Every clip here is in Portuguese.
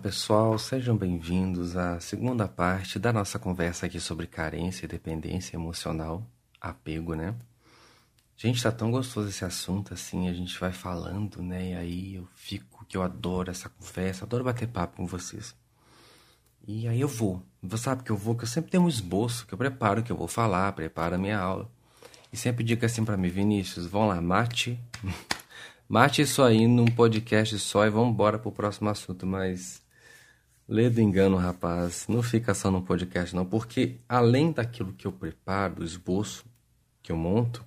pessoal, sejam bem-vindos à segunda parte da nossa conversa aqui sobre carência e dependência emocional, apego, né? Gente, tá tão gostoso esse assunto assim, a gente vai falando, né? E aí eu fico que eu adoro essa conversa, adoro bater papo com vocês. E aí eu vou. Você sabe que eu vou, que eu sempre tenho um esboço, que eu preparo que eu vou falar, preparo a minha aula. E sempre digo assim para mim, Vinícius, vão lá, mate. mate isso aí num podcast só e vamos embora pro próximo assunto, mas lê do engano, rapaz, não fica só num podcast não, porque além daquilo que eu preparo, do esboço que eu monto,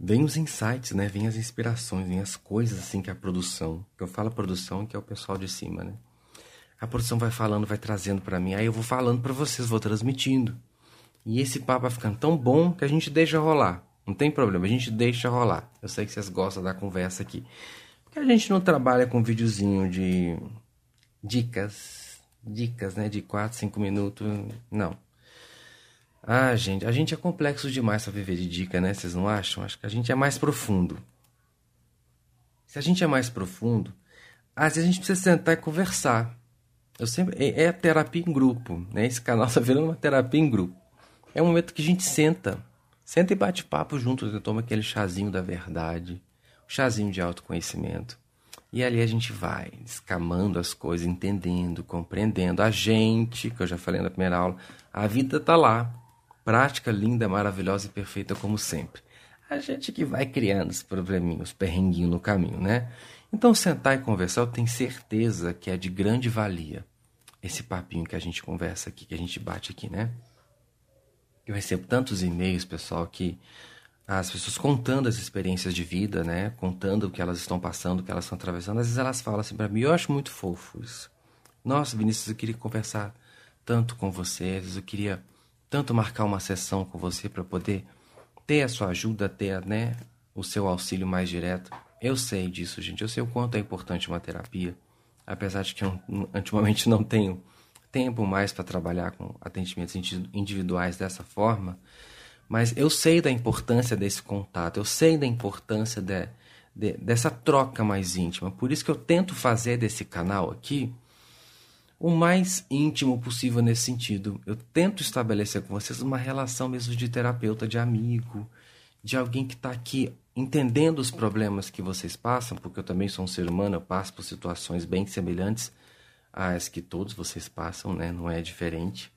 vem os insights, né? Vem as inspirações, vem as coisas assim que a produção, eu falo produção, que é o pessoal de cima, né? A produção vai falando, vai trazendo para mim, aí eu vou falando para vocês, vou transmitindo. E esse papo vai ficando tão bom que a gente deixa rolar. Não tem problema, a gente deixa rolar. Eu sei que vocês gostam da conversa aqui. Porque a gente não trabalha com videozinho de dicas, dicas, né, de 4, 5 minutos, não. Ah, gente, a gente é complexo demais para viver de dica, né? Vocês não acham? Acho que a gente é mais profundo. Se a gente é mais profundo, às vezes a gente precisa sentar e conversar. Eu sempre é, é terapia em grupo, né? Esse canal está virando uma terapia em grupo. É um momento que a gente senta. Senta e bate papo juntos, toma aquele chazinho da verdade, chazinho de autoconhecimento. E ali a gente vai escamando as coisas, entendendo, compreendendo. A gente, que eu já falei na primeira aula, a vida tá lá. Prática, linda, maravilhosa e perfeita como sempre. A gente que vai criando os probleminhos, perrenguinho no caminho, né? Então sentar e conversar, eu tenho certeza que é de grande valia. Esse papinho que a gente conversa aqui, que a gente bate aqui, né? Eu recebo tantos e-mails, pessoal, que as pessoas contando as experiências de vida, né? Contando o que elas estão passando, o que elas estão atravessando. Às vezes elas falam assim para mim, eu acho muito fofo isso. Nossa, Vinícius, eu queria conversar tanto com você, às vezes eu queria tanto marcar uma sessão com você para poder ter a sua ajuda, ter, né, o seu auxílio mais direto. Eu sei disso, gente. Eu sei o quanto é importante uma terapia, apesar de que eu ultimamente não tenho tempo mais para trabalhar com atendimentos individuais dessa forma, mas eu sei da importância desse contato, eu sei da importância de, de, dessa troca mais íntima. Por isso que eu tento fazer desse canal aqui o mais íntimo possível nesse sentido. Eu tento estabelecer com vocês uma relação mesmo de terapeuta, de amigo, de alguém que está aqui entendendo os problemas que vocês passam, porque eu também sou um ser humano, eu passo por situações bem semelhantes as que todos vocês passam, né? Não é diferente.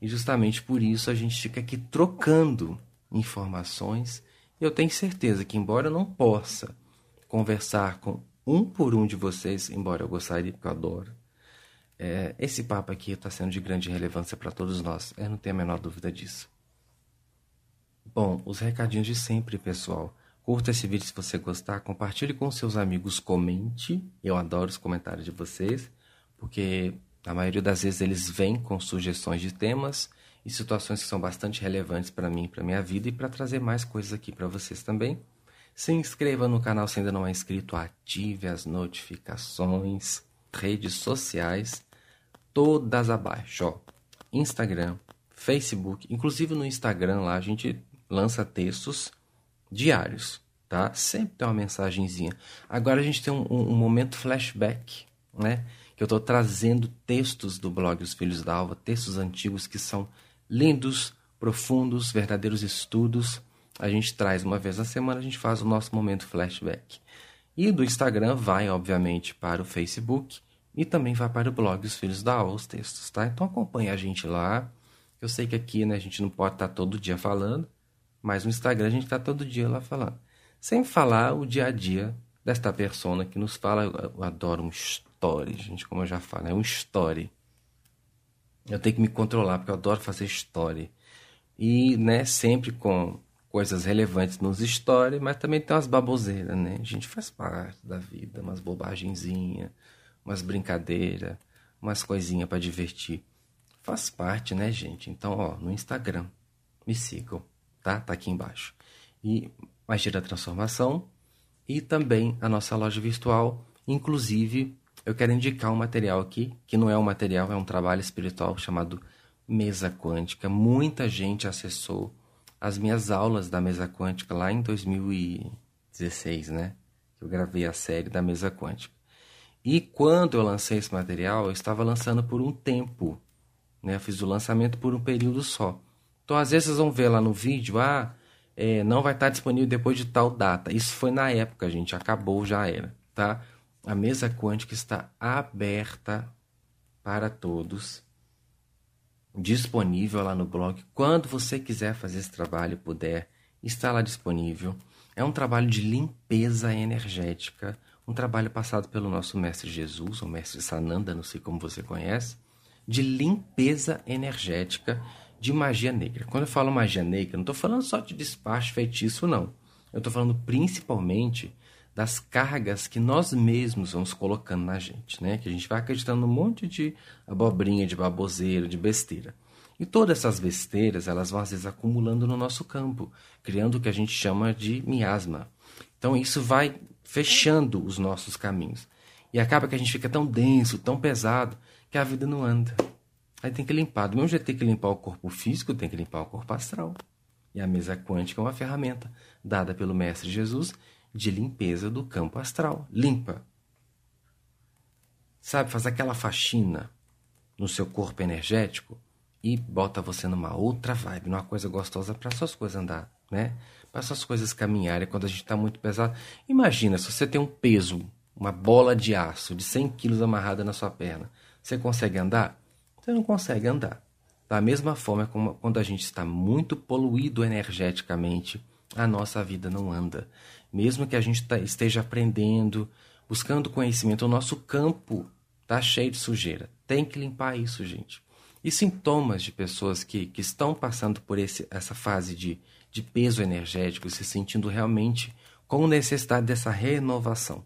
E justamente por isso a gente fica aqui trocando informações. Eu tenho certeza que, embora eu não possa conversar com um por um de vocês, embora eu gostaria, porque eu adoro, é, esse papo aqui está sendo de grande relevância para todos nós. Eu não tenho a menor dúvida disso. Bom, os recadinhos de sempre, pessoal. Curta esse vídeo se você gostar, compartilhe com seus amigos, comente. Eu adoro os comentários de vocês porque a maioria das vezes eles vêm com sugestões de temas e situações que são bastante relevantes para mim, para minha vida e para trazer mais coisas aqui para vocês também. Se inscreva no canal se ainda não é inscrito, ative as notificações, redes sociais, todas abaixo, ó. Instagram, Facebook, inclusive no Instagram lá a gente lança textos diários, tá? Sempre tem uma mensagenzinha. Agora a gente tem um, um, um momento flashback, né? Que eu estou trazendo textos do blog Os Filhos da Alva, textos antigos que são lindos, profundos, verdadeiros estudos. A gente traz uma vez na semana, a gente faz o nosso momento flashback. E do Instagram vai, obviamente, para o Facebook e também vai para o blog Os Filhos da Alva, os textos, tá? Então acompanhe a gente lá. Eu sei que aqui né, a gente não pode estar todo dia falando, mas no Instagram a gente está todo dia lá falando. Sem falar o dia a dia desta persona que nos fala, eu adoro um story, gente, como eu já falei, é um story. Eu tenho que me controlar, porque eu adoro fazer story. E, né, sempre com coisas relevantes nos stories, mas também tem umas baboseiras, né? A gente faz parte da vida, umas bobagenzinhas, umas brincadeiras, umas coisinhas para divertir. Faz parte, né, gente? Então, ó, no Instagram, me sigam, tá? Tá aqui embaixo. E Magia da Transformação e também a nossa loja virtual, inclusive eu quero indicar um material aqui, que não é um material, é um trabalho espiritual chamado Mesa Quântica. Muita gente acessou as minhas aulas da Mesa Quântica lá em 2016, né? Eu gravei a série da Mesa Quântica. E quando eu lancei esse material, eu estava lançando por um tempo. Né? Eu fiz o lançamento por um período só. Então, às vezes, vocês vão ver lá no vídeo, ah, é, não vai estar disponível depois de tal data. Isso foi na época, gente. Acabou, já era, tá? A mesa quântica está aberta para todos. Disponível lá no blog. Quando você quiser fazer esse trabalho, puder, está lá disponível. É um trabalho de limpeza energética, um trabalho passado pelo nosso mestre Jesus, o mestre Sananda, não sei como você conhece, de limpeza energética de magia negra. Quando eu falo magia negra, não estou falando só de despacho feitiço, não. Eu estou falando principalmente das cargas que nós mesmos vamos colocando na gente, né? Que a gente vai acreditando num monte de abobrinha, de baboseira, de besteira. E todas essas besteiras, elas vão às vezes acumulando no nosso campo, criando o que a gente chama de miasma. Então isso vai fechando os nossos caminhos. E acaba que a gente fica tão denso, tão pesado, que a vida não anda. Aí tem que limpar. Do mesmo jeito tem que limpar o corpo físico, tem que limpar o corpo astral. E a mesa quântica é uma ferramenta dada pelo Mestre Jesus de limpeza do campo astral. Limpa. Sabe, faz aquela faxina no seu corpo energético e bota você numa outra vibe, numa coisa gostosa para suas coisas andar, né? Para suas coisas caminharem quando a gente está muito pesado. Imagina se você tem um peso, uma bola de aço de 100 quilos amarrada na sua perna. Você consegue andar? Você não consegue andar. Da mesma forma como quando a gente está muito poluído energeticamente, a nossa vida não anda. Mesmo que a gente tá, esteja aprendendo, buscando conhecimento, o nosso campo está cheio de sujeira. Tem que limpar isso, gente. E sintomas de pessoas que, que estão passando por esse, essa fase de, de peso energético, se sentindo realmente com necessidade dessa renovação.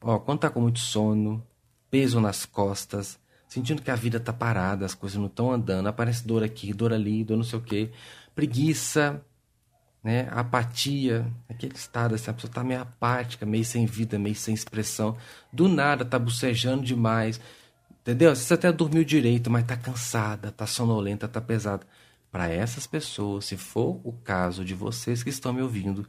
Ó, quando está com muito sono, peso nas costas, sentindo que a vida está parada, as coisas não estão andando, aparece dor aqui, dor ali, dor não sei o quê, preguiça, né, apatia, aquele estado assim, a pessoa está meio apática, meio sem vida, meio sem expressão, do nada está bocejando demais, Entendeu? Você até dormiu direito, mas está cansada, está sonolenta, está pesada. Para essas pessoas, se for o caso de vocês que estão me ouvindo,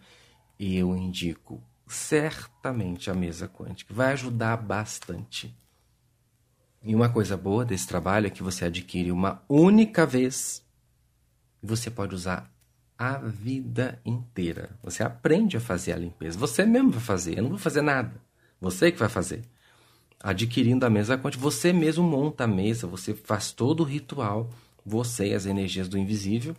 eu indico certamente a mesa quântica. Vai ajudar bastante. E uma coisa boa desse trabalho é que você adquire uma única vez e você pode usar a vida inteira. Você aprende a fazer a limpeza. Você mesmo vai fazer. Eu não vou fazer nada. Você que vai fazer adquirindo a mesa quântica, você mesmo monta a mesa, você faz todo o ritual, você e as energias do invisível,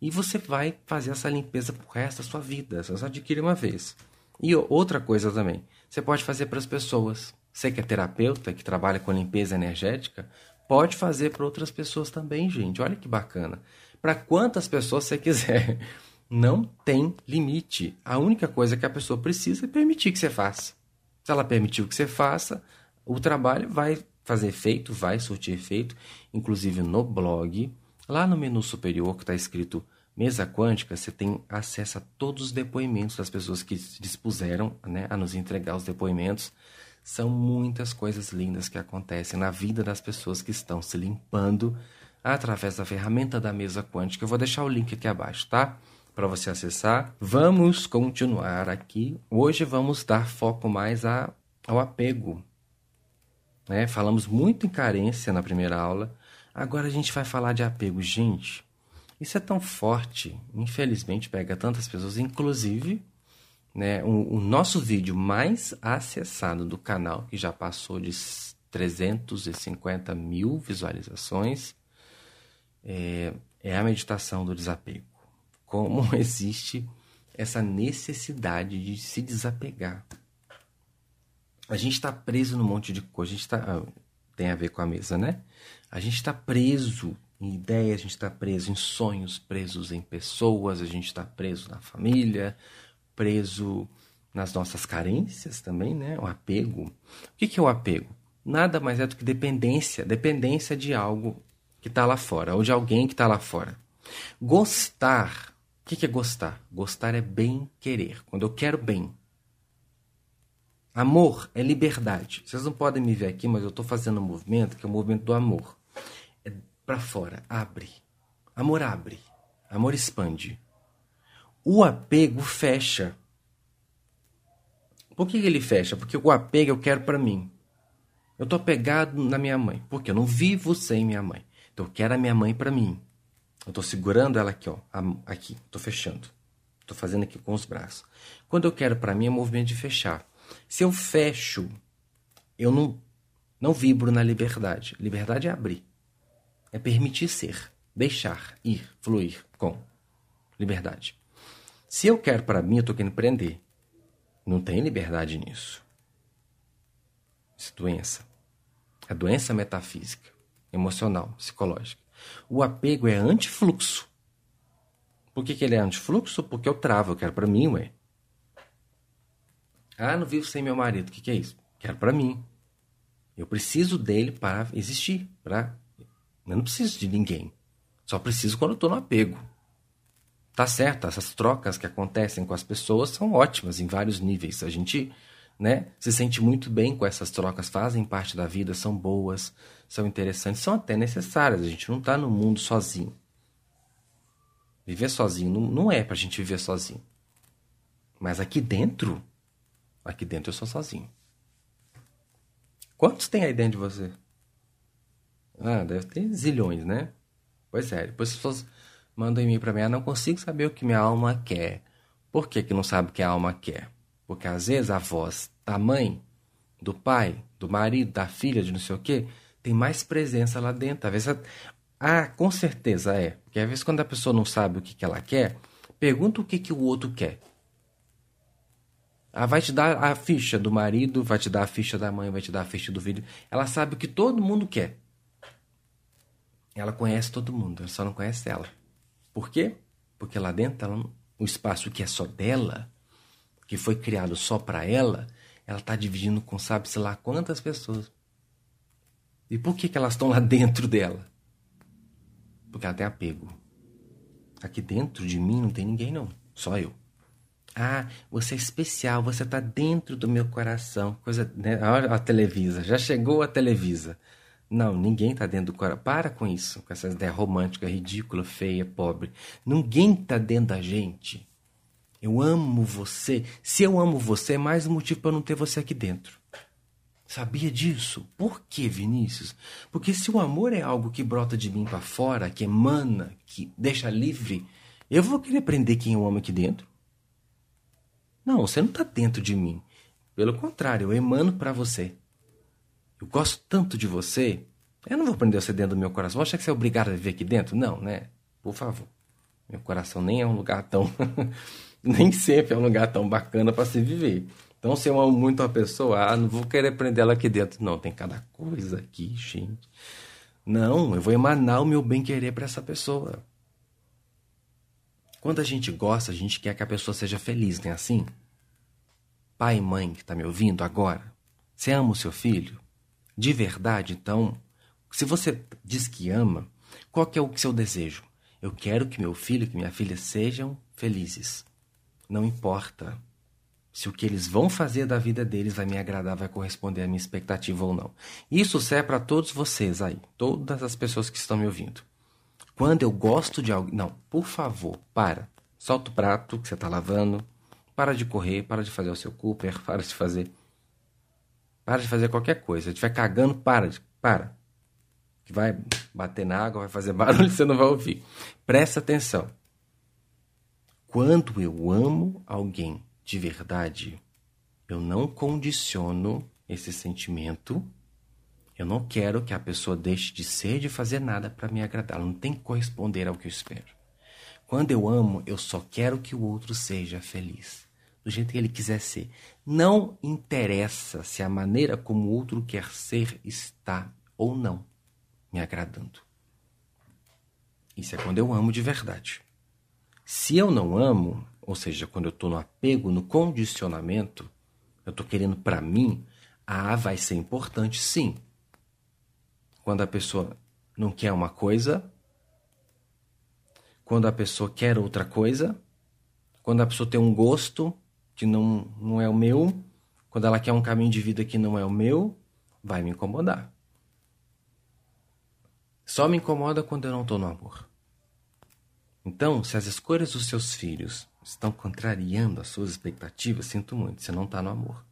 e você vai fazer essa limpeza pro resto da sua vida. Você só adquire uma vez. E outra coisa também, você pode fazer para as pessoas. Você que é terapeuta, que trabalha com limpeza energética, pode fazer para outras pessoas também, gente. Olha que bacana. Para quantas pessoas você quiser. Não tem limite. A única coisa que a pessoa precisa é permitir que você faça. Se ela permitiu que você faça, o trabalho vai fazer efeito, vai surtir efeito, inclusive no blog. Lá no menu superior que está escrito Mesa Quântica, você tem acesso a todos os depoimentos das pessoas que se dispuseram né, a nos entregar os depoimentos. São muitas coisas lindas que acontecem na vida das pessoas que estão se limpando através da ferramenta da mesa quântica. Eu vou deixar o link aqui abaixo, tá? Para você acessar. Vamos continuar aqui. Hoje vamos dar foco mais a, ao apego né? Falamos muito em carência na primeira aula. Agora a gente vai falar de apego. Gente, isso é tão forte. Infelizmente pega tantas pessoas. Inclusive, né, o, o nosso vídeo mais acessado do canal, que já passou de 350 mil visualizações, é, é a meditação do desapego. Como existe essa necessidade de se desapegar a gente está preso num monte de coisa. A gente tá, ah, tem a ver com a mesa, né? A gente está preso em ideias, a gente está preso em sonhos, presos em pessoas, a gente está preso na família, preso nas nossas carências também, né? O apego. O que, que é o apego? Nada mais é do que dependência, dependência de algo que está lá fora, ou de alguém que está lá fora. Gostar. O que, que é gostar? Gostar é bem querer. Quando eu quero bem, Amor é liberdade. Vocês não podem me ver aqui, mas eu estou fazendo um movimento que é o movimento do amor. É para fora, abre. Amor abre. Amor expande. O apego fecha. Por que ele fecha? Porque o apego eu quero para mim. Eu tô apegado na minha mãe, porque eu não vivo sem minha mãe. Então eu quero a minha mãe para mim. Eu tô segurando ela aqui, ó, aqui, tô fechando. Tô fazendo aqui com os braços. Quando eu quero para mim é movimento de fechar. Se eu fecho, eu não não vibro na liberdade. Liberdade é abrir. É permitir ser, deixar, ir, fluir com liberdade. Se eu quero para mim, eu tô querendo prender. Não tem liberdade nisso. Isso é doença. É doença metafísica, emocional, psicológica. O apego é antifluxo. Por que, que ele é antifluxo? Porque eu travo, eu quero para mim, ué. Ah, não vivo sem meu marido. O que, que é isso? Quero para mim. Eu preciso dele para existir. Pra... Eu não preciso de ninguém. Só preciso quando eu estou no apego. Tá certo, essas trocas que acontecem com as pessoas são ótimas em vários níveis. A gente né, se sente muito bem com essas trocas, fazem parte da vida, são boas, são interessantes, são até necessárias. A gente não está no mundo sozinho. Viver sozinho não, não é para a gente viver sozinho. Mas aqui dentro, aqui dentro eu sou sozinho. Quantos tem aí dentro de você? Ah, deve ter zilhões, né? Pois é, depois as pessoas mandam e-mail para mim, ah, não consigo saber o que minha alma quer. Por que, que não sabe o que a alma quer? Porque às vezes a voz da mãe, do pai, do marido, da filha, de não sei o quê, tem mais presença lá dentro. Às vezes, ah, com certeza é. Porque às vezes quando a pessoa não sabe o que, que ela quer, pergunta o que, que o outro quer. Ela vai te dar a ficha do marido, vai te dar a ficha da mãe, vai te dar a ficha do filho. Ela sabe o que todo mundo quer. Ela conhece todo mundo, ela só não conhece ela. Por quê? Porque lá dentro, ela, o espaço que é só dela, que foi criado só para ela, ela está dividindo com sabe-se lá quantas pessoas. E por que, que elas estão lá dentro dela? Porque ela tem apego. Aqui dentro de mim não tem ninguém, não. Só eu. Ah, você é especial, você está dentro do meu coração. Coisa, né? Olha a Televisa, já chegou a Televisa. Não, ninguém está dentro do coração. Para com isso, com essa ideia romântica, ridícula, feia, pobre. Ninguém está dentro da gente. Eu amo você. Se eu amo você, é mais um motivo para não ter você aqui dentro. Sabia disso? Por que, Vinícius? Porque se o amor é algo que brota de mim para fora, que emana, que deixa livre, eu vou querer prender quem eu amo aqui dentro? Não, você não está dentro de mim. Pelo contrário, eu emano para você. Eu gosto tanto de você. Eu não vou prender você dentro do meu coração. Vou achar que você é obrigado a viver aqui dentro? Não, né? Por favor. Meu coração nem é um lugar tão. nem sempre é um lugar tão bacana para se viver. Então, se eu amo muito uma pessoa, ah, não vou querer prender ela aqui dentro. Não, tem cada coisa aqui, gente. Não, eu vou emanar o meu bem-querer para essa pessoa. Quando a gente gosta, a gente quer que a pessoa seja feliz, não é assim? Pai e mãe que está me ouvindo agora, você ama o seu filho? De verdade, então, se você diz que ama, qual que é o seu desejo? Eu quero que meu filho, que minha filha sejam felizes. Não importa se o que eles vão fazer da vida deles vai me agradar, vai corresponder à minha expectativa ou não. Isso serve para todos vocês aí, todas as pessoas que estão me ouvindo. Quando eu gosto de alguém. Não, por favor, para. Solta o prato que você está lavando. Para de correr, para de fazer o seu Cooper, para de fazer. Para de fazer qualquer coisa. Se estiver cagando, para. De... Para. Que vai bater na água, vai fazer barulho, você não vai ouvir. Presta atenção. Quando eu amo alguém de verdade, eu não condiciono esse sentimento eu não quero que a pessoa deixe de ser, de fazer nada para me agradar. Ela não tem que corresponder ao que eu espero. Quando eu amo, eu só quero que o outro seja feliz, do jeito que ele quiser ser. Não interessa se a maneira como o outro quer ser está ou não me agradando. Isso é quando eu amo de verdade. Se eu não amo, ou seja, quando eu estou no apego, no condicionamento, eu estou querendo para mim, ah, vai ser importante sim. Quando a pessoa não quer uma coisa, quando a pessoa quer outra coisa, quando a pessoa tem um gosto que não, não é o meu, quando ela quer um caminho de vida que não é o meu, vai me incomodar. Só me incomoda quando eu não estou no amor. Então, se as escolhas dos seus filhos estão contrariando as suas expectativas, sinto muito, você não está no amor.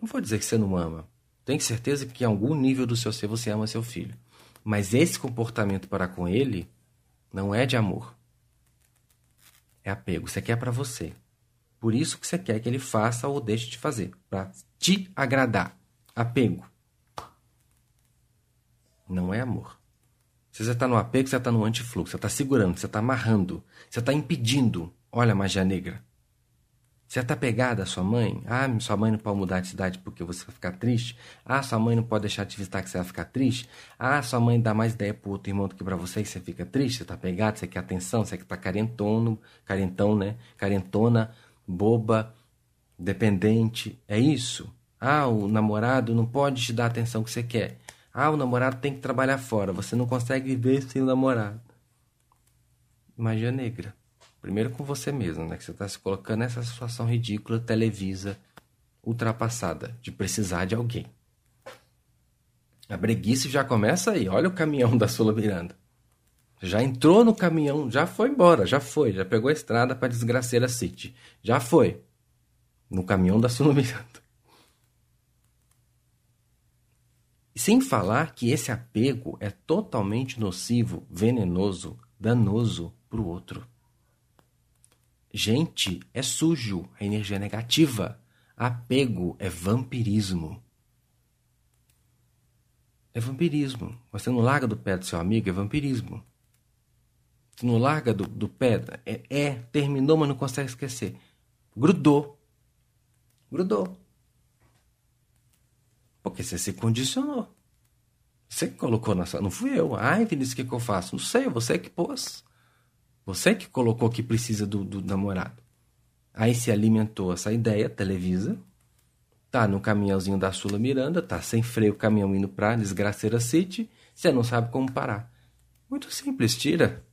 Não vou dizer que você não ama. Tenho certeza que em algum nível do seu ser você ama seu filho. Mas esse comportamento para com ele não é de amor. É apego. Você quer para você. Por isso que você quer que ele faça ou deixe de fazer. Para te agradar. Apego. Não é amor. Se você está no apego, você está no antifluxo. Você está segurando, você está amarrando. Você está impedindo. Olha a magia negra. Você está pegada à sua mãe? Ah, sua mãe não pode mudar de cidade porque você vai ficar triste? Ah, sua mãe não pode deixar de visitar que você vai ficar triste? Ah, sua mãe dá mais ideia pro outro irmão do que para você e você fica triste? Você está pegado, você quer atenção, você está carentono, carentão, né? Carentona, boba, dependente. É isso? Ah, o namorado não pode te dar a atenção que você quer. Ah, o namorado tem que trabalhar fora. Você não consegue viver sem o namorado. Magia negra. Primeiro com você mesmo, né? Que você está se colocando nessa situação ridícula, televisa, ultrapassada, de precisar de alguém. A breguice já começa aí. Olha o caminhão da Sula Miranda. Já entrou no caminhão, já foi embora, já foi, já pegou a estrada para Desgraceira City. Já foi. No caminhão da Sula Miranda. E sem falar que esse apego é totalmente nocivo, venenoso, danoso para o outro. Gente, é sujo, é energia negativa. Apego é vampirismo. É vampirismo. Você não larga do pé do seu amigo, é vampirismo. Você não larga do, do pé, é, é, terminou, mas não consegue esquecer. Grudou. Grudou. Porque você se condicionou. Você que colocou na sua. Não fui eu. Ai, Vinícius, o que, que eu faço? Não sei, você que pôs. Você que colocou que precisa do, do namorado. Aí se alimentou essa ideia, Televisa. Tá no caminhãozinho da Sula Miranda, tá sem freio o caminhão indo pra Desgraceira City. Você não sabe como parar. Muito simples, tira.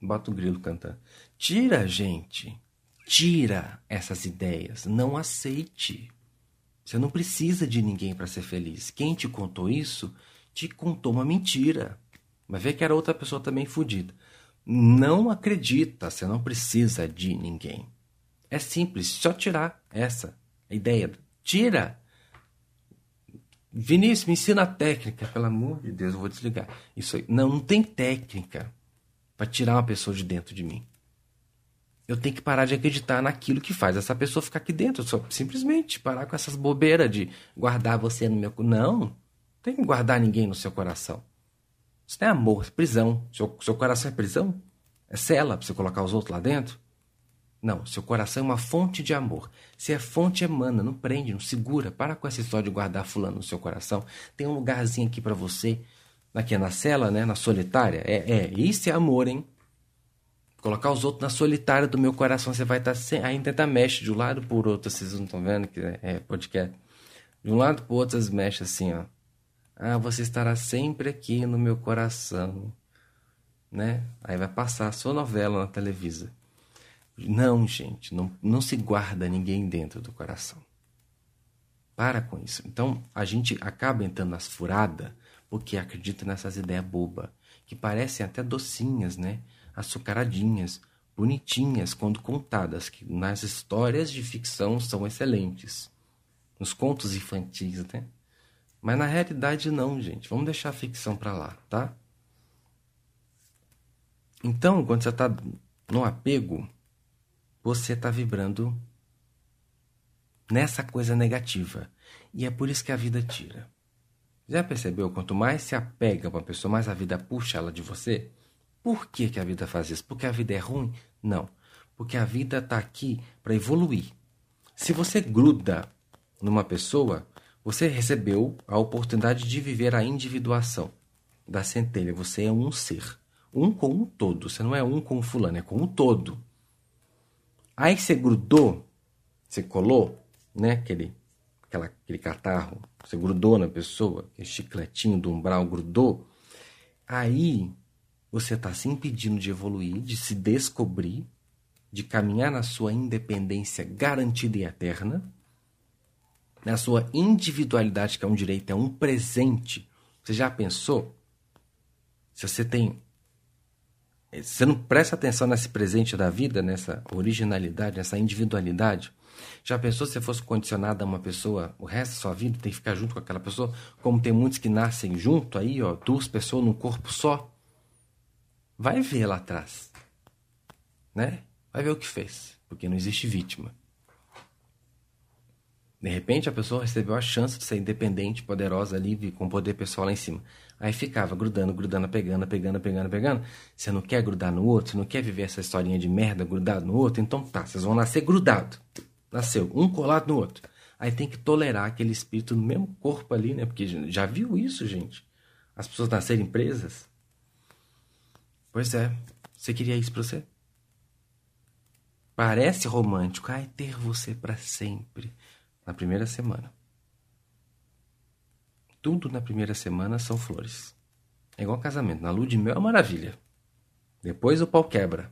Bota o grilo cantando. Tira, gente. Tira essas ideias. Não aceite. Você não precisa de ninguém para ser feliz. Quem te contou isso te contou uma mentira. Mas vê que era outra pessoa também fodida. Não acredita, você não precisa de ninguém. É simples, só tirar essa ideia. Tira. Vinícius, me ensina a técnica, pelo amor de Deus, eu vou desligar. Isso aí. Não, não tem técnica para tirar uma pessoa de dentro de mim. Eu tenho que parar de acreditar naquilo que faz essa pessoa ficar aqui dentro. Só simplesmente parar com essas bobeiras de guardar você no meu. Não, não tem que guardar ninguém no seu coração. Isso não é amor, é prisão. Seu, seu coração é prisão? É cela para você colocar os outros lá dentro? Não, seu coração é uma fonte de amor. Se é fonte, emana, não prende, não segura. Para com essa história de guardar fulano no seu coração. Tem um lugarzinho aqui para você, aqui na cela, né, na solitária. É, é, isso é amor, hein? Colocar os outros na solitária do meu coração, você vai estar tá sem. Aí tenta mexe de um lado por outro, vocês não estão vendo que é, é podcast. De um lado pro outro, vocês mexem assim, ó. Ah, você estará sempre aqui no meu coração. Né? Aí vai passar a sua novela na televisão. Não, gente, não, não se guarda ninguém dentro do coração. Para com isso. Então, a gente acaba entrando nas furadas porque acredita nessas ideias bobas, que parecem até docinhas, né? Açucaradinhas, bonitinhas quando contadas, que nas histórias de ficção são excelentes. Nos contos infantis, né? Mas na realidade não, gente. Vamos deixar a ficção para lá, tá? Então, quando você está no apego, você está vibrando nessa coisa negativa. E é por isso que a vida tira. Já percebeu? Quanto mais se apega a uma pessoa, mais a vida puxa ela de você? Por que, que a vida faz isso? Porque a vida é ruim? Não. Porque a vida está aqui para evoluir. Se você gruda numa pessoa, você recebeu a oportunidade de viver a individuação da centelha. Você é um ser. Um com um todo. Você não é um com fulano, é com um todo. Aí você grudou, você colou, né? Aquele, aquela, aquele catarro, você grudou na pessoa, aquele chicletinho do umbral grudou. Aí você está se impedindo de evoluir, de se descobrir, de caminhar na sua independência garantida e eterna na sua individualidade, que é um direito, é um presente. Você já pensou? Se você tem Você não presta atenção nesse presente da vida, nessa originalidade, nessa individualidade? Já pensou se você fosse condicionado a uma pessoa o resto da sua vida, tem que ficar junto com aquela pessoa? Como tem muitos que nascem junto aí, ó, duas pessoas num corpo só? Vai ver lá atrás, né? Vai ver o que fez, porque não existe vítima. De repente a pessoa recebeu a chance de ser independente, poderosa, livre, com poder pessoal lá em cima. Aí ficava grudando, grudando, pegando, pegando, pegando, pegando. Você não quer grudar no outro? Você não quer viver essa historinha de merda grudado no outro? Então tá, vocês vão nascer grudado. Nasceu, um colado no outro. Aí tem que tolerar aquele espírito no mesmo corpo ali, né? Porque já viu isso, gente? As pessoas nascerem presas? Pois é. Você queria isso pra você? Parece romântico. Ai, ter você para sempre. Na primeira semana. Tudo na primeira semana são flores. É igual casamento. Na lua de mel é maravilha. Depois o pau quebra.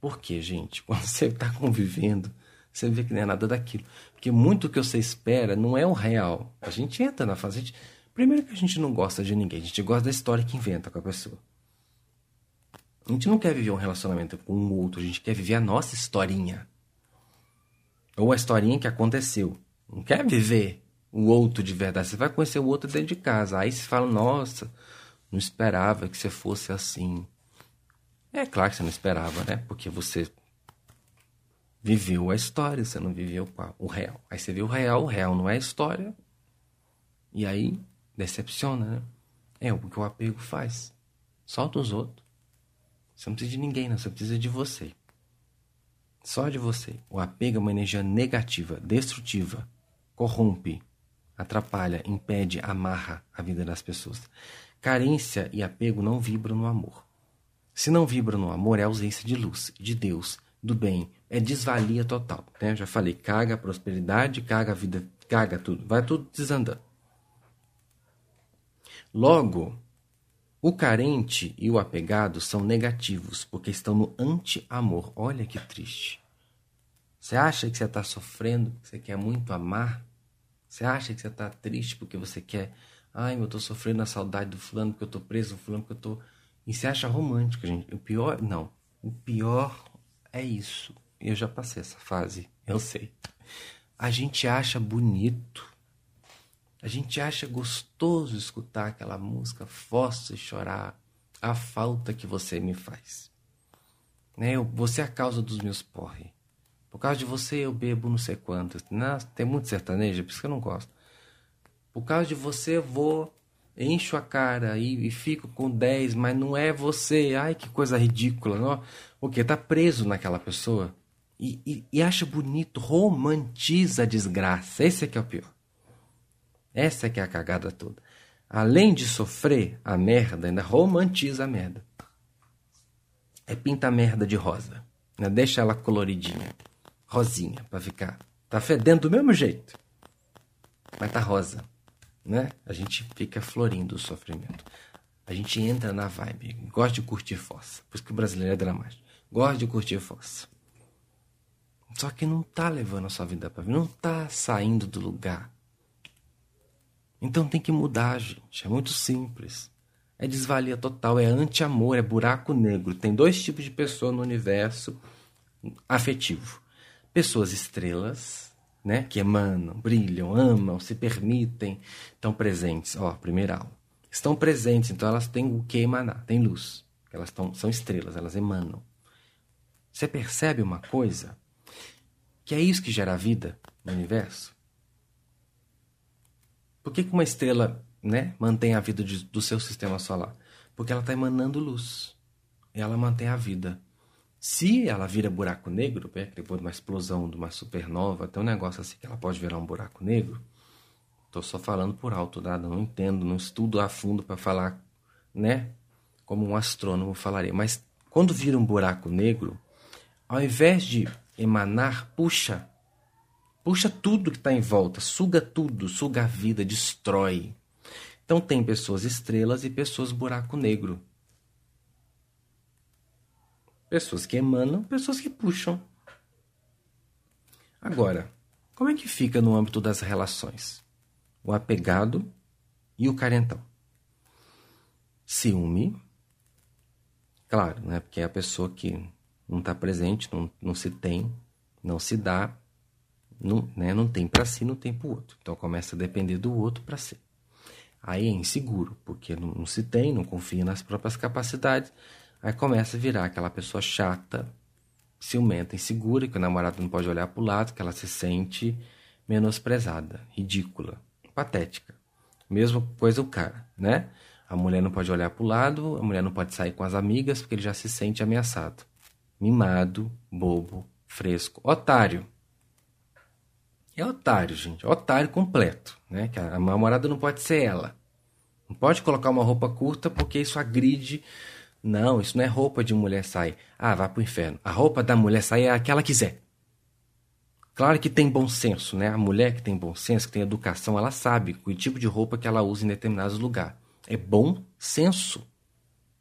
Por quê, gente? Quando você está convivendo, você vê que não é nada daquilo. Porque muito que você espera não é o real. A gente entra na fase. Gente... Primeiro que a gente não gosta de ninguém. A gente gosta da história que inventa com a pessoa. A gente não quer viver um relacionamento com um outro. A gente quer viver a nossa historinha. Ou a historinha que aconteceu. Não quer viver o outro de verdade. Você vai conhecer o outro dentro de casa. Aí você fala, nossa, não esperava que você fosse assim. É claro que você não esperava, né? Porque você viveu a história, você não viveu o real. Aí você viu o real, o real não é a história. E aí decepciona, né? É o que o apego faz. Solta os outros. Você não precisa de ninguém, não. Você precisa de você. Só de você. O apego é uma energia negativa, destrutiva, corrompe, atrapalha, impede, amarra a vida das pessoas. Carência e apego não vibram no amor. Se não vibram no amor, é ausência de luz, de Deus, do bem, é desvalia total. Né? Eu já falei, caga a prosperidade, caga a vida, caga tudo, vai tudo desandando. Logo, o carente e o apegado são negativos, porque estão no anti-amor. Olha que triste. Você acha que você está sofrendo, que você quer muito amar? Você acha que você está triste porque você quer. Ai, eu estou sofrendo a saudade do fulano, porque eu estou preso no fulano, porque eu estou. E você acha romântico, gente. O pior. Não. O pior é isso. Eu já passei essa fase, eu sei. A gente acha bonito. A gente acha gostoso escutar aquela música fossa e chorar a falta que você me faz. Né? Eu, você é a causa dos meus porre. Por causa de você eu bebo não sei quantas. Não, tem muito sertanejo, por isso que eu não gosto. Por causa de você eu vou, encho a cara e, e fico com 10, mas não é você. Ai, que coisa ridícula. Não? O que? Tá preso naquela pessoa. E, e, e, acha bonito, romantiza a desgraça. Esse é que é o pior. Essa é que é a cagada toda. Além de sofrer a merda, ainda romantiza a merda. É pinta a merda de rosa. Né? Deixa ela coloridinha rosinha para ficar. Tá fedendo do mesmo jeito. Mas tá rosa, né? A gente fica florindo o sofrimento. A gente entra na vibe, gosta de curtir fossa. Por isso que o brasileiro é dramático. Gosta de curtir fossa. Só que não tá levando a sua vida para não tá saindo do lugar. Então tem que mudar, gente. É muito simples. É desvalia total, é anti-amor, é buraco negro. Tem dois tipos de pessoa no universo afetivo pessoas estrelas, né, que emanam, brilham, amam, se permitem, estão presentes. Ó, primeira aula. Estão presentes, então elas têm o que emanar, têm luz. Elas tão, são estrelas, elas emanam. Você percebe uma coisa? Que é isso que gera vida no universo? Por que, que uma estrela né, mantém a vida de, do seu sistema solar? Porque ela está emanando luz. Ela mantém a vida. Se ela vira buraco negro, né, depois de uma explosão de uma supernova, tem um negócio assim que ela pode virar um buraco negro. Estou só falando por alto, nada, não entendo, não estudo a fundo para falar, né? Como um astrônomo falaria. Mas quando vira um buraco negro, ao invés de emanar, puxa, puxa tudo que está em volta, suga tudo, suga a vida, destrói. Então tem pessoas estrelas e pessoas buraco negro. Pessoas que emanam, pessoas que puxam. Agora, como é que fica no âmbito das relações? O apegado e o carentão. Ciúme, Claro, né? Porque é a pessoa que não está presente, não, não se tem, não se dá, não, né? não tem para si, não tem para o outro. Então começa a depender do outro para si. Aí é inseguro, porque não, não se tem, não confia nas próprias capacidades. Aí começa a virar aquela pessoa chata, ciumenta, insegura, que o namorado não pode olhar para o lado, que ela se sente menosprezada, ridícula, patética. Mesma coisa o cara, né? A mulher não pode olhar para o lado, a mulher não pode sair com as amigas porque ele já se sente ameaçado. Mimado, bobo, fresco, otário. É otário, gente. Otário completo, né? Que a namorada não pode ser ela. Não pode colocar uma roupa curta porque isso agride. Não, isso não é roupa de mulher sair. Ah, vá pro inferno. A roupa da mulher sair é a que ela quiser. Claro que tem bom senso, né? A mulher que tem bom senso, que tem educação, ela sabe o tipo de roupa que ela usa em determinados lugares. É bom senso.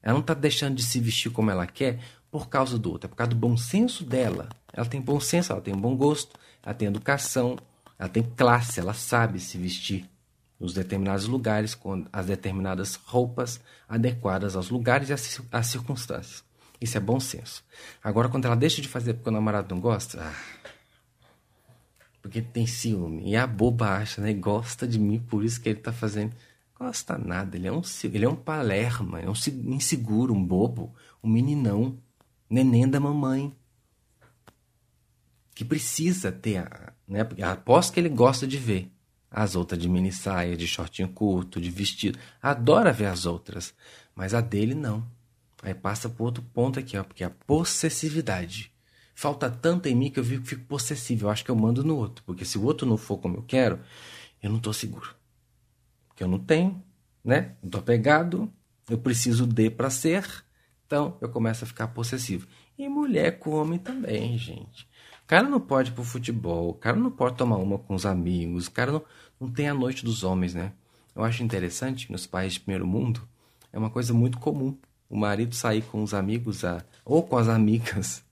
Ela não está deixando de se vestir como ela quer por causa do outro, é por causa do bom senso dela. Ela tem bom senso, ela tem bom gosto, ela tem educação, ela tem classe, ela sabe se vestir nos determinados lugares com as determinadas roupas adequadas aos lugares e às, circunstâncias. Isso é bom senso. Agora, quando ela deixa de fazer porque o namorado não gosta, ah, porque tem ciúme. E a boba acha, né? Gosta de mim, por isso que ele está fazendo. Gosta nada, ele é um, ele é um palerma, é um inseguro, um bobo, um meninão, neném da mamãe que precisa ter, né? Aposto que ele gosta de ver as outras de mini saia, de shortinho curto, de vestido. Adora ver as outras, mas a dele não. Aí passa por outro ponto aqui, ó, porque a possessividade. Falta tanto em mim que eu fico possessivo. Eu acho que eu mando no outro, porque se o outro não for como eu quero, eu não estou seguro. Porque eu não tenho, né? Não tô pegado, eu preciso de para ser. Então eu começo a ficar possessivo. E mulher come também, gente. O cara não pode ir pro futebol, o cara não pode tomar uma com os amigos, o cara não, não tem a noite dos homens, né? Eu acho interessante, nos países de primeiro mundo, é uma coisa muito comum. O marido sair com os amigos a, ou com as amigas,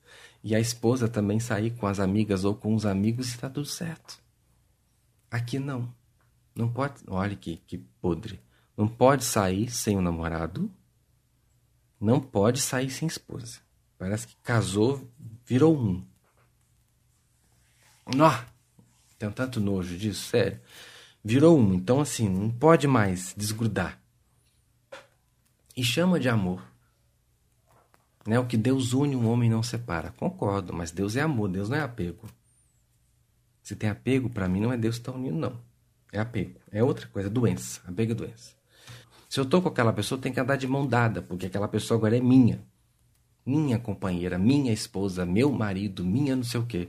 e a esposa também sair com as amigas ou com os amigos e tá tudo certo. Aqui não. Não pode. Olha que, que podre. Não pode sair sem o namorado. Não pode sair sem esposa. Parece que casou, virou um. Nó! Tenho tanto nojo disso, sério. Virou um, então assim, não pode mais desgrudar. E chama de amor. Né? O que Deus une, um homem não separa. Concordo, mas Deus é amor, Deus não é apego. Se tem apego, para mim não é Deus que está unindo, não. É apego. É outra coisa, é doença. Apego é doença. Se eu tô com aquela pessoa, tem que andar de mão dada, porque aquela pessoa agora é minha. Minha companheira, minha esposa, meu marido, minha não sei o quê.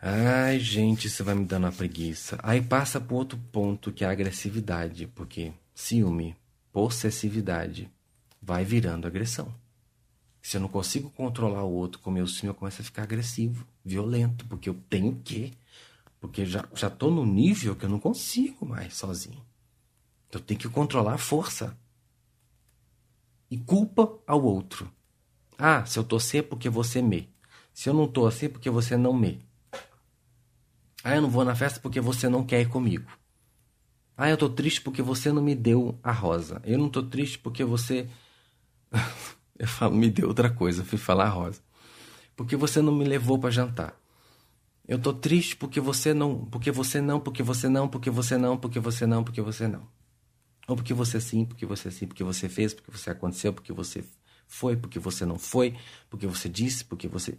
Ai, gente, isso vai me dando uma preguiça. Aí passa para outro ponto que é a agressividade, porque ciúme, possessividade, vai virando agressão. Se eu não consigo controlar o outro com meu ciúme, eu começo a ficar agressivo, violento, porque eu tenho que. Porque já, já tô no nível que eu não consigo mais sozinho. Eu tenho que controlar a força. E culpa ao outro. Ah, se eu tô assim é porque você me. Se eu não tô assim é porque você não me. Ah, eu não vou na festa porque você não quer ir comigo. Ah, eu tô triste porque você não me deu a rosa. Eu não tô triste porque você. eu falo, me deu outra coisa, fui falar a rosa. Porque você não me levou para jantar. Eu tô triste porque você não, porque você não, porque você não, porque você não, porque você não, porque você não. Ou porque você sim, porque você sim, porque você fez, porque você aconteceu, porque você foi, porque você não foi, porque você disse, porque você.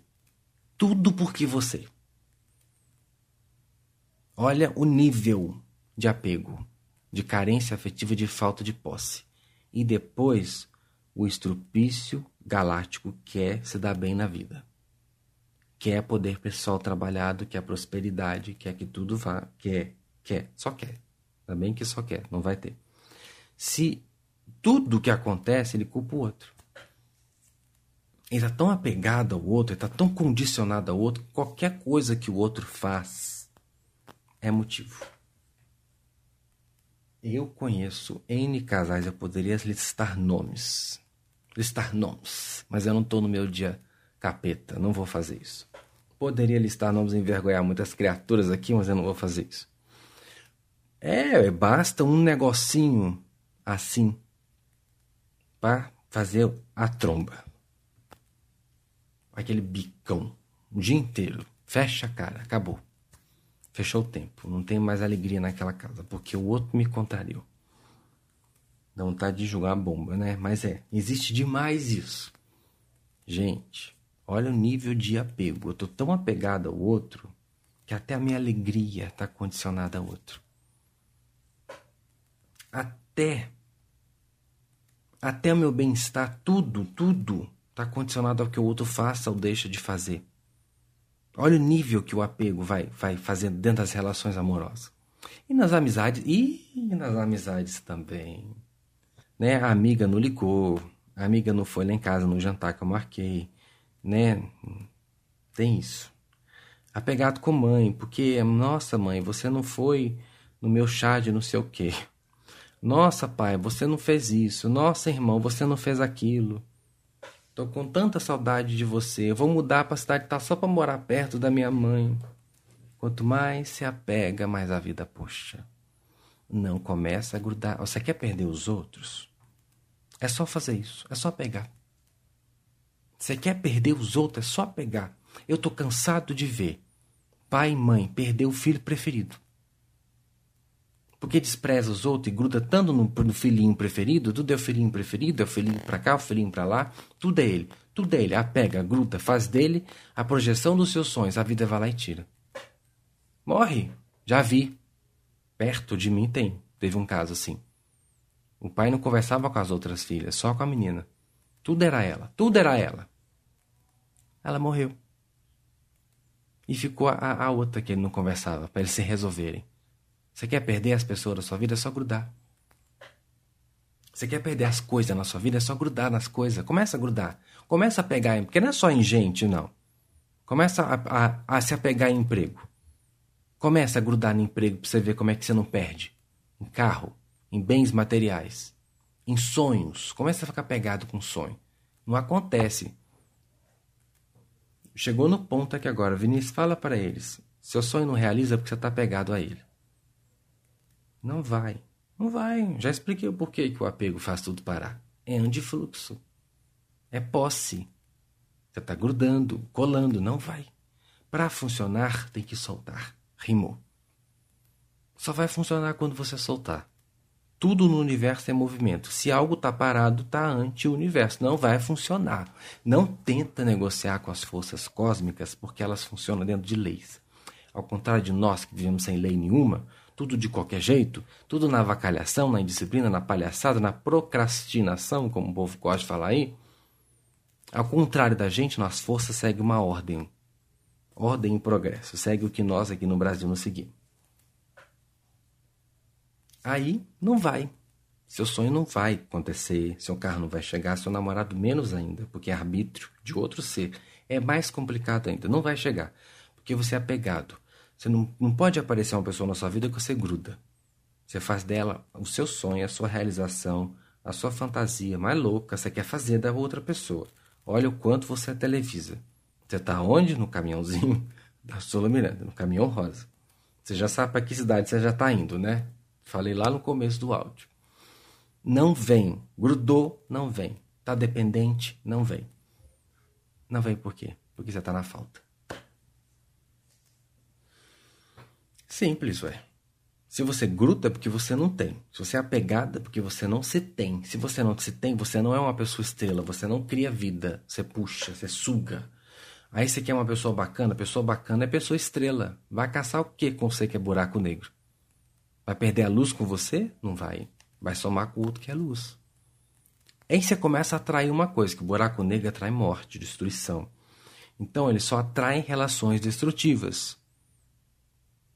Tudo porque você. Olha o nível de apego, de carência afetiva, de falta de posse. E depois, o estrupício galáctico quer se dar bem na vida. Quer poder pessoal trabalhado, quer prosperidade, quer que tudo vá, quer, quer, só quer. Também que só quer, não vai ter. Se tudo que acontece, ele culpa o outro. Ele está tão apegado ao outro, ele está tão condicionado ao outro, qualquer coisa que o outro faz é motivo. Eu conheço N casais, eu poderia listar nomes. Listar nomes, mas eu não estou no meu dia capeta, não vou fazer isso. Poderia listar nomes e envergonhar muitas criaturas aqui, mas eu não vou fazer isso. É, basta um negocinho assim para fazer a tromba. Aquele bicão o dia inteiro. Fecha a cara, acabou. Fechou o tempo. Não tem mais alegria naquela casa, porque o outro me contrariou. Dá vontade de jogar a bomba, né? Mas é, existe demais isso. Gente, olha o nível de apego. Eu tô tão apegado ao outro que até a minha alegria está condicionada ao outro. Até até o meu bem-estar, tudo, tudo está condicionado ao que o outro faça ou deixa de fazer. Olha o nível que o apego vai, vai fazendo dentro das relações amorosas. E nas amizades, e nas amizades também. Né? A amiga não ligou, a amiga não foi lá em casa no jantar que eu marquei, né? Tem isso. Apegado com mãe, porque, nossa mãe, você não foi no meu chá de não sei o quê. Nossa, pai, você não fez isso. Nossa, irmão, você não fez aquilo. Tô com tanta saudade de você. Eu vou mudar para a cidade tá só para morar perto da minha mãe. Quanto mais se apega, mais a vida puxa. Não começa a grudar. Você quer perder os outros? É só fazer isso. É só pegar. Você quer perder os outros? É só pegar. Eu tô cansado de ver pai e mãe perder o filho preferido. Porque despreza os outros e gruda tanto no, no filhinho preferido, tudo é o filhinho preferido, é o filhinho para cá, o filhinho para lá, tudo é ele. Tudo é ele. Apega, gruda, faz dele a projeção dos seus sonhos. A vida vai lá e tira. Morre. Já vi. Perto de mim tem. Teve um caso assim. O pai não conversava com as outras filhas, só com a menina. Tudo era ela. Tudo era ela. Ela morreu. E ficou a, a outra que ele não conversava, para eles se resolverem. Você quer perder as pessoas da sua vida? É só grudar. Você quer perder as coisas na sua vida? É só grudar nas coisas. Começa a grudar. Começa a pegar, porque não é só em gente, não. Começa a, a, a se apegar em emprego. Começa a grudar no emprego para você ver como é que você não perde. Em carro, em bens materiais, em sonhos. Começa a ficar pegado com sonho. Não acontece. Chegou no ponto aqui agora. Vinícius, fala para eles. Seu sonho não realiza porque você está pegado a ele. Não vai. Não vai. Já expliquei o porquê que o apego faz tudo parar. É antifluxo. É posse. Você está grudando, colando. Não vai. Para funcionar, tem que soltar. Rimou. Só vai funcionar quando você soltar. Tudo no universo é movimento. Se algo está parado, está anti-universo. Não vai funcionar. Não tenta negociar com as forças cósmicas, porque elas funcionam dentro de leis. Ao contrário de nós que vivemos sem lei nenhuma, tudo de qualquer jeito, tudo na vacalhação, na indisciplina, na palhaçada, na procrastinação, como o povo gosta de falar aí. Ao contrário da gente, nossa força segue uma ordem. Ordem e progresso. Segue o que nós aqui no Brasil não seguimos. Aí não vai. Seu sonho não vai acontecer, seu carro não vai chegar, seu namorado menos ainda, porque é arbítrio de outro ser. É mais complicado ainda, não vai chegar, porque você é apegado. Você não, não pode aparecer uma pessoa na sua vida que você gruda. Você faz dela o seu sonho, a sua realização, a sua fantasia mais louca. Você quer fazer da outra pessoa. Olha o quanto você televisa. Você está onde? No caminhãozinho da Sula Miranda, no caminhão rosa. Você já sabe para que cidade você já está indo, né? Falei lá no começo do áudio. Não vem. Grudou, não vem. Está dependente, não vem. Não vem por quê? Porque você está na falta. Simples, ué. Se você gruda é porque você não tem. Se você é apegada é porque você não se tem. Se você não se tem, você não é uma pessoa estrela. Você não cria vida. Você puxa, você suga. Aí você quer uma pessoa bacana. Pessoa bacana é pessoa estrela. Vai caçar o que com você que é buraco negro? Vai perder a luz com você? Não vai. Vai somar com o outro que é luz. Aí você começa a atrair uma coisa, que o buraco negro atrai morte, destruição. Então ele só atrai relações destrutivas.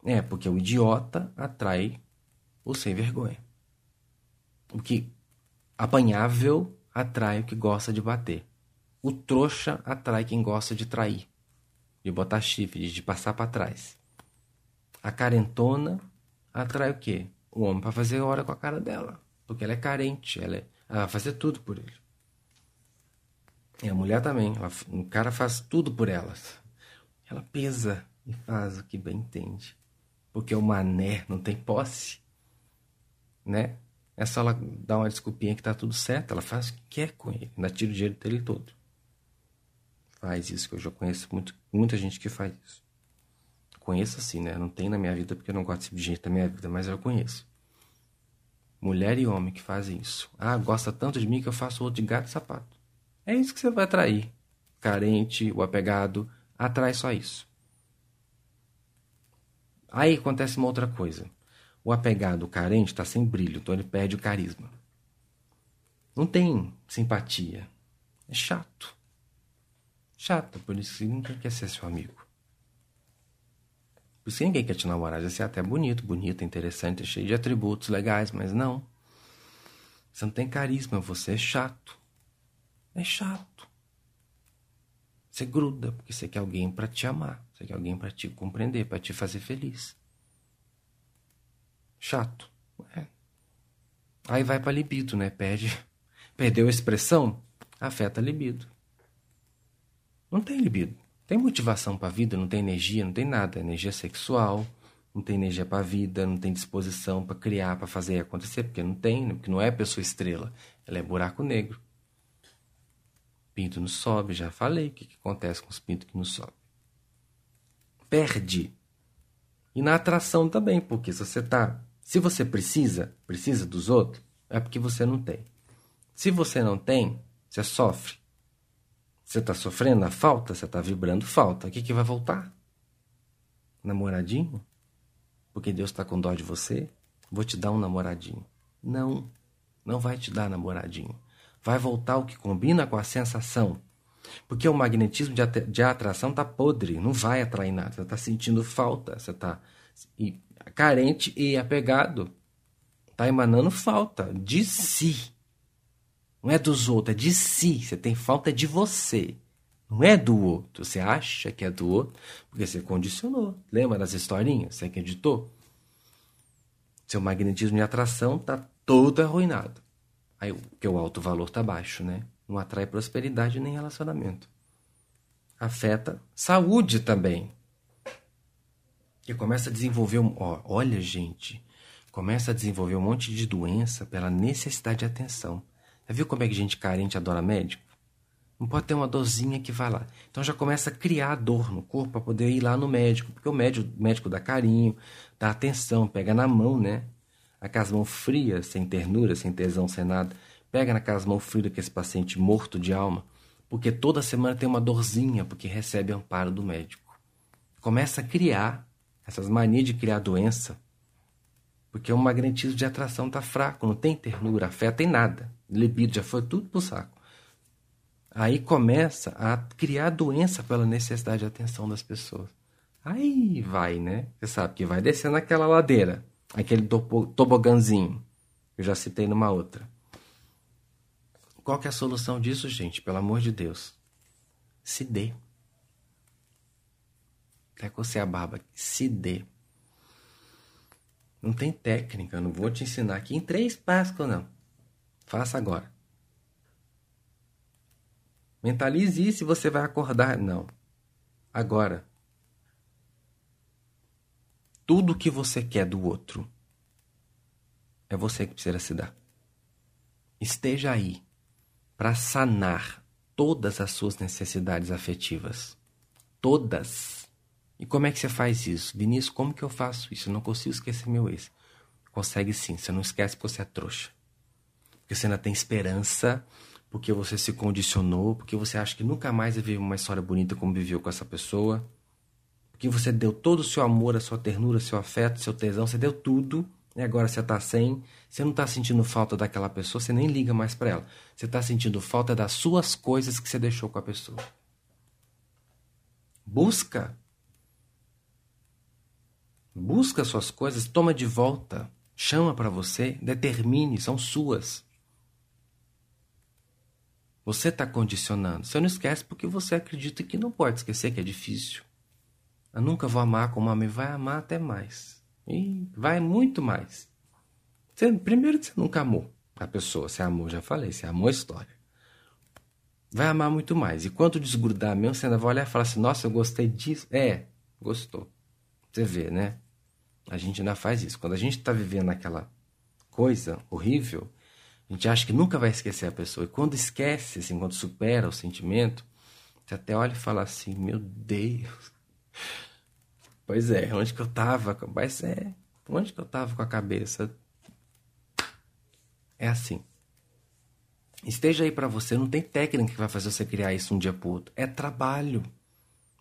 É, porque o idiota atrai o sem vergonha. O que apanhável atrai o que gosta de bater. O trouxa atrai quem gosta de trair, de botar chifre, de passar para trás. A carentona atrai o quê? O homem para fazer hora com a cara dela, porque ela é carente, ela, é, ela vai fazer tudo por ele. E a mulher também, ela, o cara faz tudo por elas. Ela pesa e faz o que bem entende porque o mané não tem posse, né? É só ela dar uma desculpinha que tá tudo certo. Ela faz o que quer com ele. Ainda tira o dinheiro dele todo. Faz isso, que eu já conheço muito, muita gente que faz isso. Conheço assim, né? Não tem na minha vida porque eu não gosto de gente na minha vida, mas eu conheço. Mulher e homem que fazem isso. Ah, gosta tanto de mim que eu faço outro de gato e sapato. É isso que você vai atrair. Carente, o apegado, atrai só isso. Aí acontece uma outra coisa. O apegado, carente, está sem brilho, então ele perde o carisma. Não tem simpatia. É chato. Chato, por isso que ninguém quer ser seu amigo. Por isso que ninguém quer te namorar. Você é até bonito, bonito, interessante, cheio de atributos legais, mas não. Você não tem carisma, você é chato. É chato. Você gruda, porque você quer alguém para te amar. Você quer alguém para te compreender, para te fazer feliz. Chato. É. Aí vai para libido, né? Perde. Perdeu a expressão, afeta a libido. Não tem libido. Tem motivação para a vida, não tem energia, não tem nada. Energia sexual, não tem energia para a vida, não tem disposição para criar, para fazer acontecer, porque não tem, né? porque não é pessoa estrela. Ela é buraco negro. Pinto não sobe, já falei o que, que acontece com os pintos que não sobem. Perde. E na atração também, porque se você tá, se você precisa, precisa dos outros, é porque você não tem. Se você não tem, você sofre. Você está sofrendo a falta, você está vibrando falta. O que, que vai voltar? Namoradinho? Porque Deus está com dó de você? Vou te dar um namoradinho. Não, não vai te dar namoradinho. Vai voltar o que combina com a sensação. Porque o magnetismo de, de atração está podre, não vai atrair nada. Você está sentindo falta, você está carente e apegado. Está emanando falta de si. Não é dos outros, é de si. Você tem falta de você. Não é do outro. Você acha que é do outro porque você condicionou. Lembra das historinhas? Você acreditou? Seu magnetismo de atração está todo arruinado. Aí, o alto valor está baixo, né? Não atrai prosperidade nem relacionamento. Afeta saúde também. E começa a desenvolver. Ó, olha, gente. Começa a desenvolver um monte de doença pela necessidade de atenção. Já viu como é que gente carente adora médico? Não pode ter uma dorzinha que vai lá. Então já começa a criar dor no corpo para poder ir lá no médico, porque o médico, o médico dá carinho, dá atenção, pega na mão, né? Aquelas mãos frias, sem ternura, sem tesão, sem nada. Pega naquelas mãos frias que esse paciente morto de alma, porque toda semana tem uma dorzinha, porque recebe amparo do médico. Começa a criar essas manias de criar doença, porque o magnetismo de atração está fraco, não tem ternura, afeta tem nada libido já foi tudo pro saco. Aí começa a criar doença pela necessidade de atenção das pessoas. Aí vai, né? Você sabe que vai descendo aquela ladeira, aquele toboganzinho. Eu já citei numa outra. Qual que é a solução disso, gente? Pelo amor de Deus. Se dê. Até você a barba. Se dê. Não tem técnica, eu não vou te ensinar aqui em três passos, não. Faça agora. Mentalize isso e você vai acordar. Não. Agora. Tudo que você quer do outro é você que precisa se dar. Esteja aí para sanar todas as suas necessidades afetivas. Todas. E como é que você faz isso? Vinícius, como que eu faço isso? Eu não consigo esquecer meu ex. Consegue sim, você não esquece porque você é trouxa porque você ainda tem esperança, porque você se condicionou, porque você acha que nunca mais vai viver uma história bonita como viveu com essa pessoa, porque você deu todo o seu amor, a sua ternura, seu afeto, seu tesão, você deu tudo, e agora você está sem, você não está sentindo falta daquela pessoa, você nem liga mais para ela. Você está sentindo falta das suas coisas que você deixou com a pessoa. Busca. Busca suas coisas, toma de volta, chama para você, determine, são suas. Você está condicionando. Você não esquece porque você acredita que não pode esquecer que é difícil. Eu nunca vou amar como amei. Vai amar até mais. E vai muito mais. Você, primeiro você nunca amou a pessoa. Você amou, já falei. Você amou a história. Vai amar muito mais. E quando desgrudar mesmo, você ainda vai olhar e falar assim: Nossa, eu gostei disso. É, gostou. Você vê, né? A gente ainda faz isso. Quando a gente está vivendo aquela coisa horrível, a gente acha que nunca vai esquecer a pessoa. E quando esquece, assim, quando supera o sentimento, você até olha e fala assim: Meu Deus. Pois é, onde que eu tava? Mas é, onde que eu tava com a cabeça? É assim. Esteja aí para você, não tem técnica que vai fazer você criar isso um dia pro outro. É trabalho.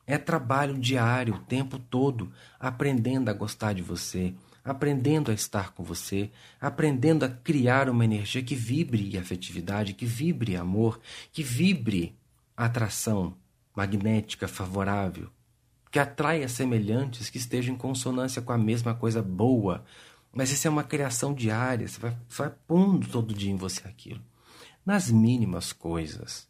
É trabalho diário, o tempo todo, aprendendo a gostar de você, aprendendo a estar com você, aprendendo a criar uma energia que vibre afetividade, que vibre amor, que vibre atração magnética favorável, que atraia semelhantes que estejam em consonância com a mesma coisa boa. Mas isso é uma criação diária, você vai, você vai pondo todo dia em você aquilo. Nas mínimas coisas,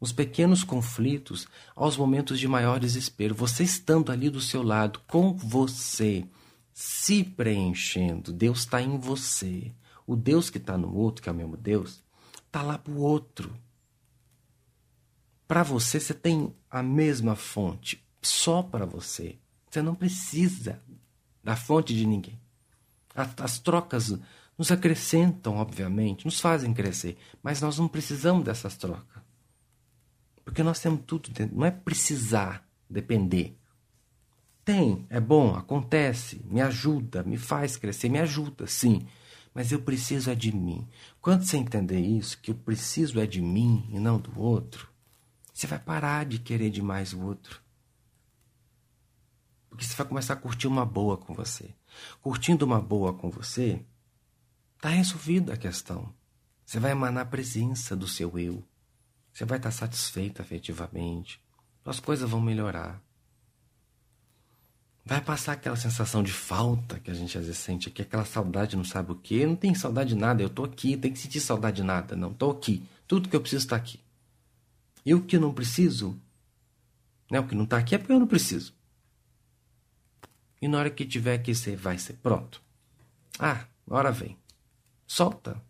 nos pequenos conflitos, aos momentos de maior desespero, você estando ali do seu lado, com você, se preenchendo, Deus está em você. O Deus que está no outro, que é o mesmo Deus, está lá para o outro. Para você, você tem a mesma fonte, só para você. Você não precisa da fonte de ninguém. As trocas nos acrescentam, obviamente, nos fazem crescer, mas nós não precisamos dessas trocas. Porque nós temos tudo dentro. Não é precisar depender. Tem, é bom, acontece, me ajuda, me faz crescer, me ajuda, sim. Mas eu preciso é de mim. Quando você entender isso, que eu preciso é de mim e não do outro, você vai parar de querer demais o outro. Porque você vai começar a curtir uma boa com você. Curtindo uma boa com você, está resolvida a questão. Você vai emanar a presença do seu eu. Você vai estar satisfeito afetivamente. As coisas vão melhorar. Vai passar aquela sensação de falta que a gente às vezes sente aqui, aquela saudade não sabe o que. Não tem saudade de nada, eu tô aqui, tem que sentir saudade de nada. Não, tô aqui. Tudo que eu preciso está aqui. E o que eu não preciso, né? O que não está aqui é porque eu não preciso. E na hora que tiver que ser, vai ser pronto. Ah, hora vem. Solta.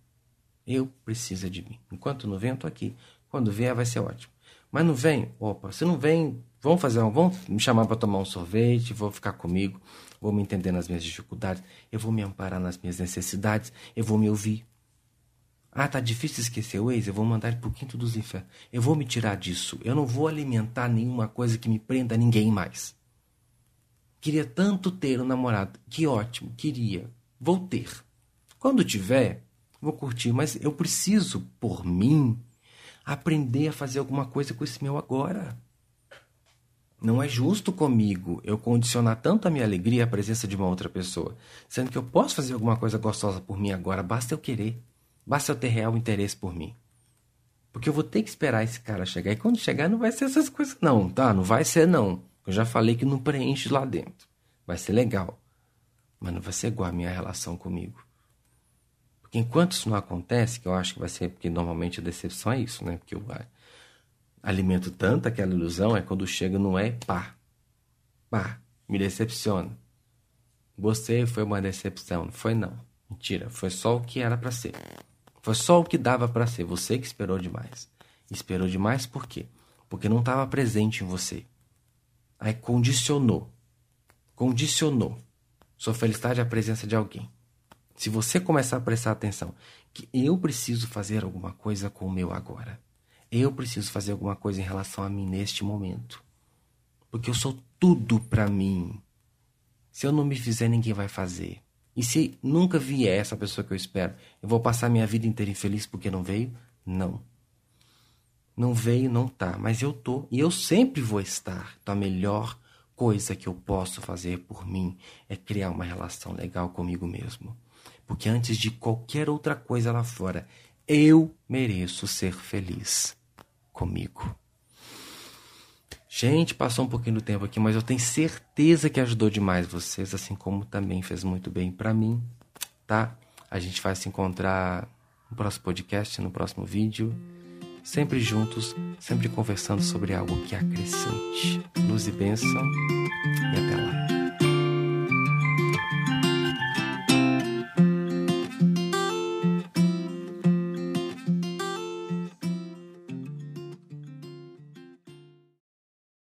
Eu preciso de mim. Enquanto não vem, eu tô aqui. Quando vier, vai ser ótimo. Mas não vem? Opa, se não vem, vão fazer um, vão me chamar para tomar um sorvete, vou ficar comigo, vou me entender nas minhas dificuldades, eu vou me amparar nas minhas necessidades, eu vou me ouvir. Ah, tá difícil esquecer o ex, eu vou mandar ele pro quinto dos infernos. Eu vou me tirar disso. Eu não vou alimentar nenhuma coisa que me prenda a ninguém mais. Queria tanto ter um namorado. Que ótimo, queria. Vou ter. Quando tiver, vou curtir, mas eu preciso, por mim, aprender a fazer alguma coisa com esse meu agora. Não é justo comigo eu condicionar tanto a minha alegria à presença de uma outra pessoa, sendo que eu posso fazer alguma coisa gostosa por mim agora, basta eu querer, basta eu ter real interesse por mim. Porque eu vou ter que esperar esse cara chegar, e quando chegar não vai ser essas coisas, não, tá? Não vai ser, não. Eu já falei que não preenche lá dentro. Vai ser legal, mas não vai ser igual a minha relação comigo. Porque enquanto isso não acontece, que eu acho que vai ser, porque normalmente a decepção é isso, né? Porque eu alimento tanto aquela ilusão, é quando chega não é pá. Pá, me decepciona. Você foi uma decepção, não foi não. Mentira, foi só o que era para ser. Foi só o que dava para ser. Você que esperou demais. Esperou demais por quê? Porque não estava presente em você. Aí condicionou. Condicionou sua felicidade à presença de alguém. Se você começar a prestar atenção que eu preciso fazer alguma coisa com o meu agora. Eu preciso fazer alguma coisa em relação a mim neste momento. Porque eu sou tudo para mim. Se eu não me fizer, ninguém vai fazer. E se nunca vier essa pessoa que eu espero, eu vou passar minha vida inteira infeliz porque não veio? Não. Não veio, não tá. Mas eu tô. E eu sempre vou estar. Então a melhor coisa que eu posso fazer por mim é criar uma relação legal comigo mesmo. Porque antes de qualquer outra coisa lá fora, eu mereço ser feliz comigo. Gente, passou um pouquinho do tempo aqui, mas eu tenho certeza que ajudou demais vocês, assim como também fez muito bem para mim, tá? A gente vai se encontrar no próximo podcast, no próximo vídeo, sempre juntos, sempre conversando sobre algo que acrescente. Luz e bênção e até